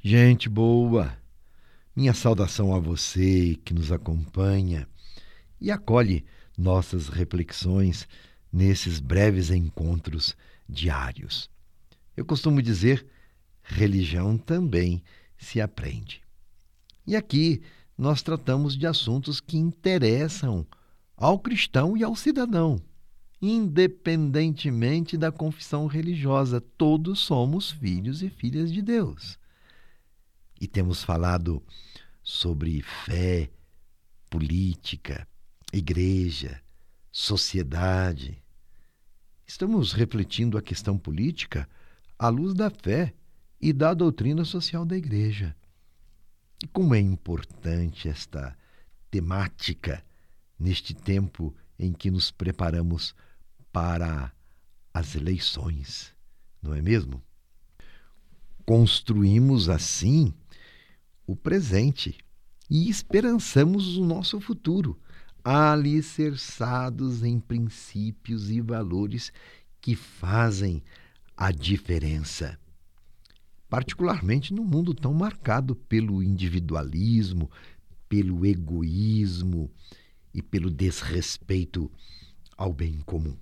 Gente boa, minha saudação a você que nos acompanha e acolhe nossas reflexões nesses breves encontros diários. Eu costumo dizer: religião também se aprende. E aqui nós tratamos de assuntos que interessam ao cristão e ao cidadão, independentemente da confissão religiosa. Todos somos filhos e filhas de Deus e temos falado sobre fé, política, igreja, sociedade. Estamos refletindo a questão política à luz da fé e da doutrina social da igreja. E como é importante esta temática neste tempo em que nos preparamos para as eleições, não é mesmo? Construímos assim o presente e esperançamos o nosso futuro, alicerçados em princípios e valores que fazem a diferença. Particularmente no mundo tão marcado pelo individualismo, pelo egoísmo e pelo desrespeito ao bem comum.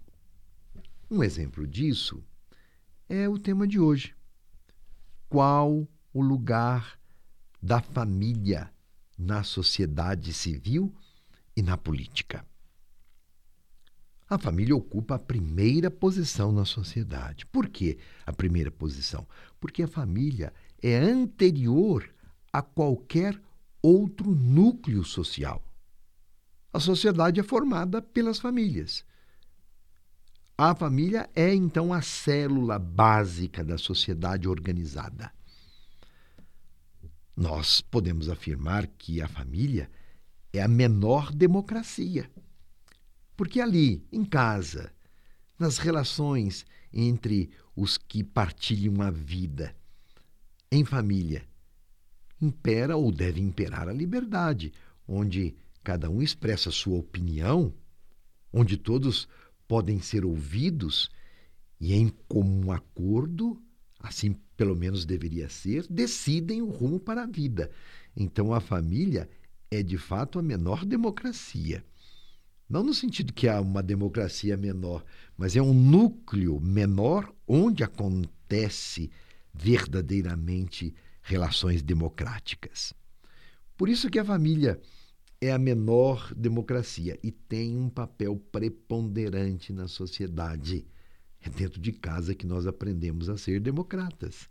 Um exemplo disso é o tema de hoje. Qual o lugar da família na sociedade civil e na política. A família ocupa a primeira posição na sociedade. Por que a primeira posição? Porque a família é anterior a qualquer outro núcleo social. A sociedade é formada pelas famílias. A família é então a célula básica da sociedade organizada nós podemos afirmar que a família é a menor democracia. Porque ali, em casa, nas relações entre os que partilham a vida, em família, impera ou deve imperar a liberdade, onde cada um expressa sua opinião, onde todos podem ser ouvidos e, em comum acordo, assim pelo menos deveria ser, decidem o rumo para a vida. Então a família é de fato a menor democracia. Não no sentido que há uma democracia menor, mas é um núcleo menor onde acontece verdadeiramente relações democráticas. Por isso que a família é a menor democracia e tem um papel preponderante na sociedade. É dentro de casa que nós aprendemos a ser democratas.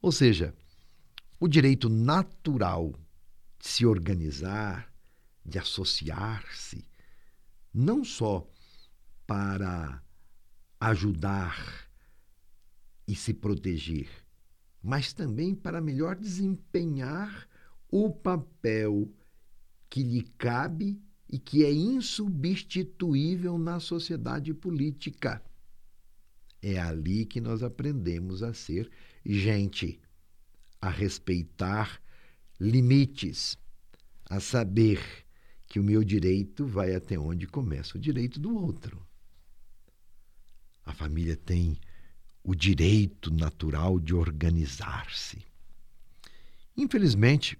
Ou seja, o direito natural de se organizar, de associar-se, não só para ajudar e se proteger, mas também para melhor desempenhar o papel que lhe cabe e que é insubstituível na sociedade política. É ali que nós aprendemos a ser gente, a respeitar limites, a saber que o meu direito vai até onde começa o direito do outro. A família tem o direito natural de organizar-se. Infelizmente,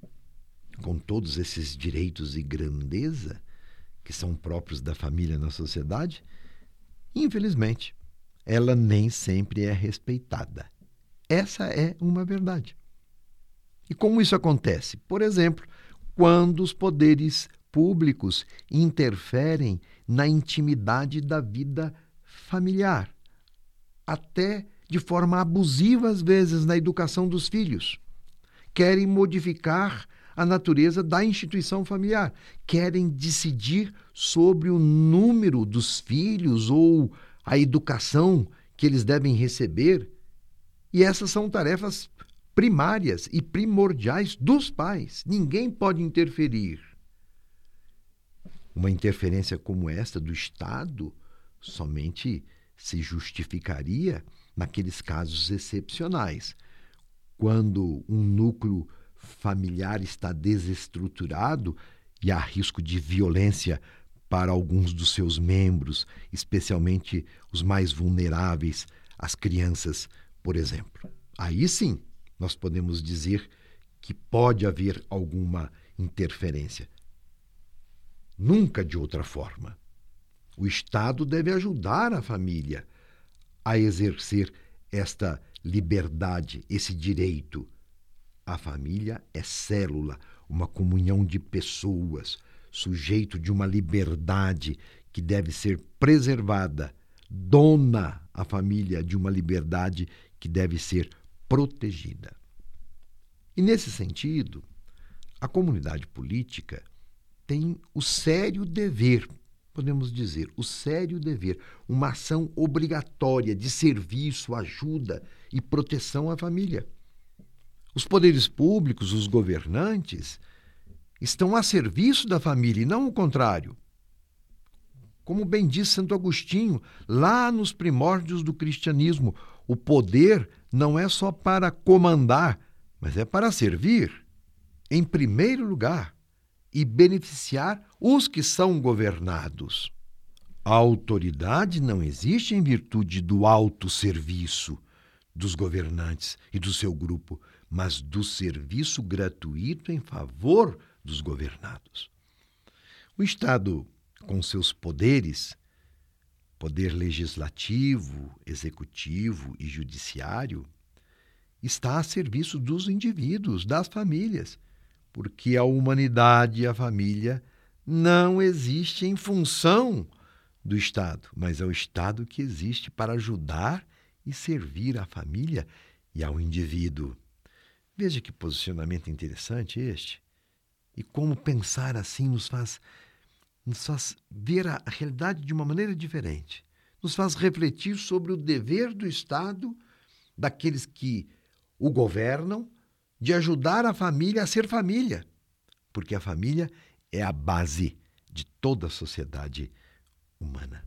com todos esses direitos e grandeza que são próprios da família na sociedade, infelizmente, ela nem sempre é respeitada. Essa é uma verdade. E como isso acontece? Por exemplo, quando os poderes públicos interferem na intimidade da vida familiar, até de forma abusiva, às vezes, na educação dos filhos. Querem modificar a natureza da instituição familiar, querem decidir sobre o número dos filhos ou a educação que eles devem receber. E essas são tarefas primárias e primordiais dos pais. Ninguém pode interferir. Uma interferência como esta do Estado somente se justificaria naqueles casos excepcionais, quando um núcleo familiar está desestruturado e há risco de violência para alguns dos seus membros, especialmente os mais vulneráveis, as crianças, por exemplo. Aí sim, nós podemos dizer que pode haver alguma interferência. Nunca de outra forma. O Estado deve ajudar a família a exercer esta liberdade, esse direito. A família é célula, uma comunhão de pessoas, sujeito de uma liberdade que deve ser preservada, dona a família de uma liberdade que deve ser protegida. E nesse sentido, a comunidade política tem o sério dever, podemos dizer, o sério dever, uma ação obrigatória de serviço, ajuda e proteção à família. Os poderes públicos, os governantes, estão a serviço da família e não o contrário. Como bem diz Santo Agostinho, lá nos primórdios do cristianismo, o poder não é só para comandar, mas é para servir, em primeiro lugar, e beneficiar os que são governados. A autoridade não existe em virtude do autosserviço dos governantes e do seu grupo, mas do serviço gratuito em favor dos governados. O Estado, com seus poderes, poder legislativo, executivo e judiciário, está a serviço dos indivíduos, das famílias, porque a humanidade e a família não existe em função do Estado, mas é o Estado que existe para ajudar e servir à família e ao indivíduo. Veja que posicionamento interessante este. E como pensar assim nos faz, nos faz ver a realidade de uma maneira diferente. Nos faz refletir sobre o dever do Estado, daqueles que o governam, de ajudar a família a ser família. Porque a família é a base de toda a sociedade humana.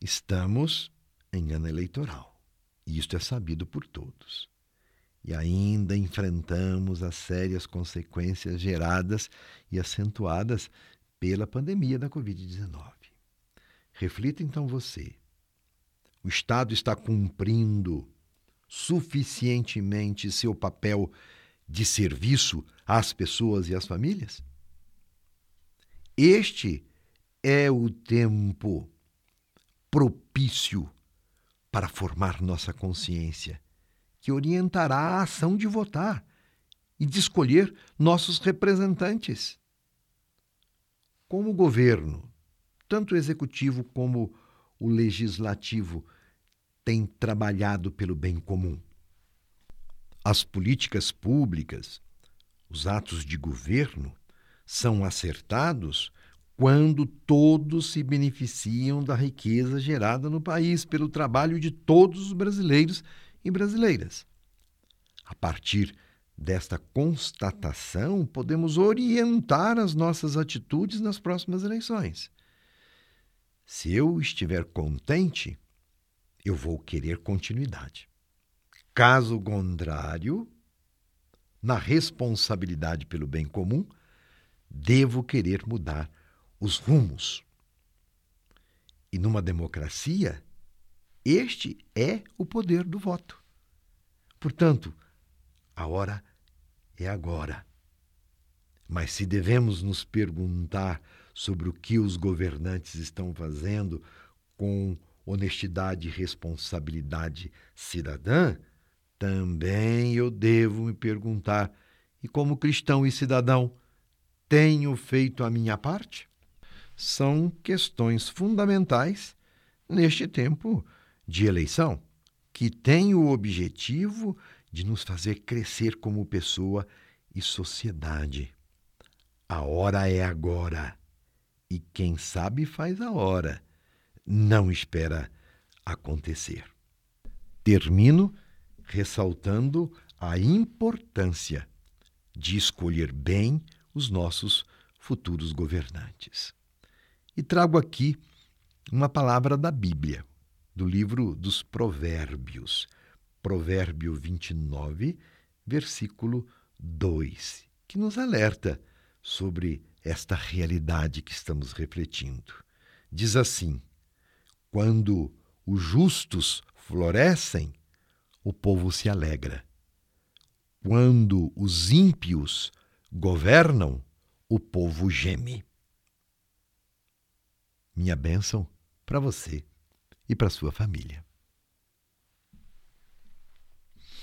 Estamos em ano eleitoral. E isto é sabido por todos e ainda enfrentamos as sérias consequências geradas e acentuadas pela pandemia da Covid-19. Reflita então você: o Estado está cumprindo suficientemente seu papel de serviço às pessoas e às famílias? Este é o tempo propício para formar nossa consciência que orientará a ação de votar e de escolher nossos representantes. Como o governo, tanto o executivo como o legislativo, têm trabalhado pelo bem comum. As políticas públicas, os atos de governo, são acertados quando todos se beneficiam da riqueza gerada no país pelo trabalho de todos os brasileiros e brasileiras. A partir desta constatação, podemos orientar as nossas atitudes nas próximas eleições. Se eu estiver contente, eu vou querer continuidade. Caso contrário, na responsabilidade pelo bem comum, devo querer mudar os rumos. E numa democracia, este é o poder do voto. Portanto, a hora é agora. Mas se devemos nos perguntar sobre o que os governantes estão fazendo com honestidade e responsabilidade cidadã, também eu devo me perguntar: e como cristão e cidadão, tenho feito a minha parte? São questões fundamentais neste tempo de eleição que tem o objetivo de nos fazer crescer como pessoa e sociedade. A hora é agora. E quem sabe faz a hora. Não espera acontecer. Termino ressaltando a importância de escolher bem os nossos futuros governantes. E trago aqui uma palavra da Bíblia, do livro dos Provérbios, Provérbio 29, versículo 2, que nos alerta sobre esta realidade que estamos refletindo. Diz assim: Quando os justos florescem, o povo se alegra, Quando os ímpios governam, o povo geme. Minha bênção para você e para sua família.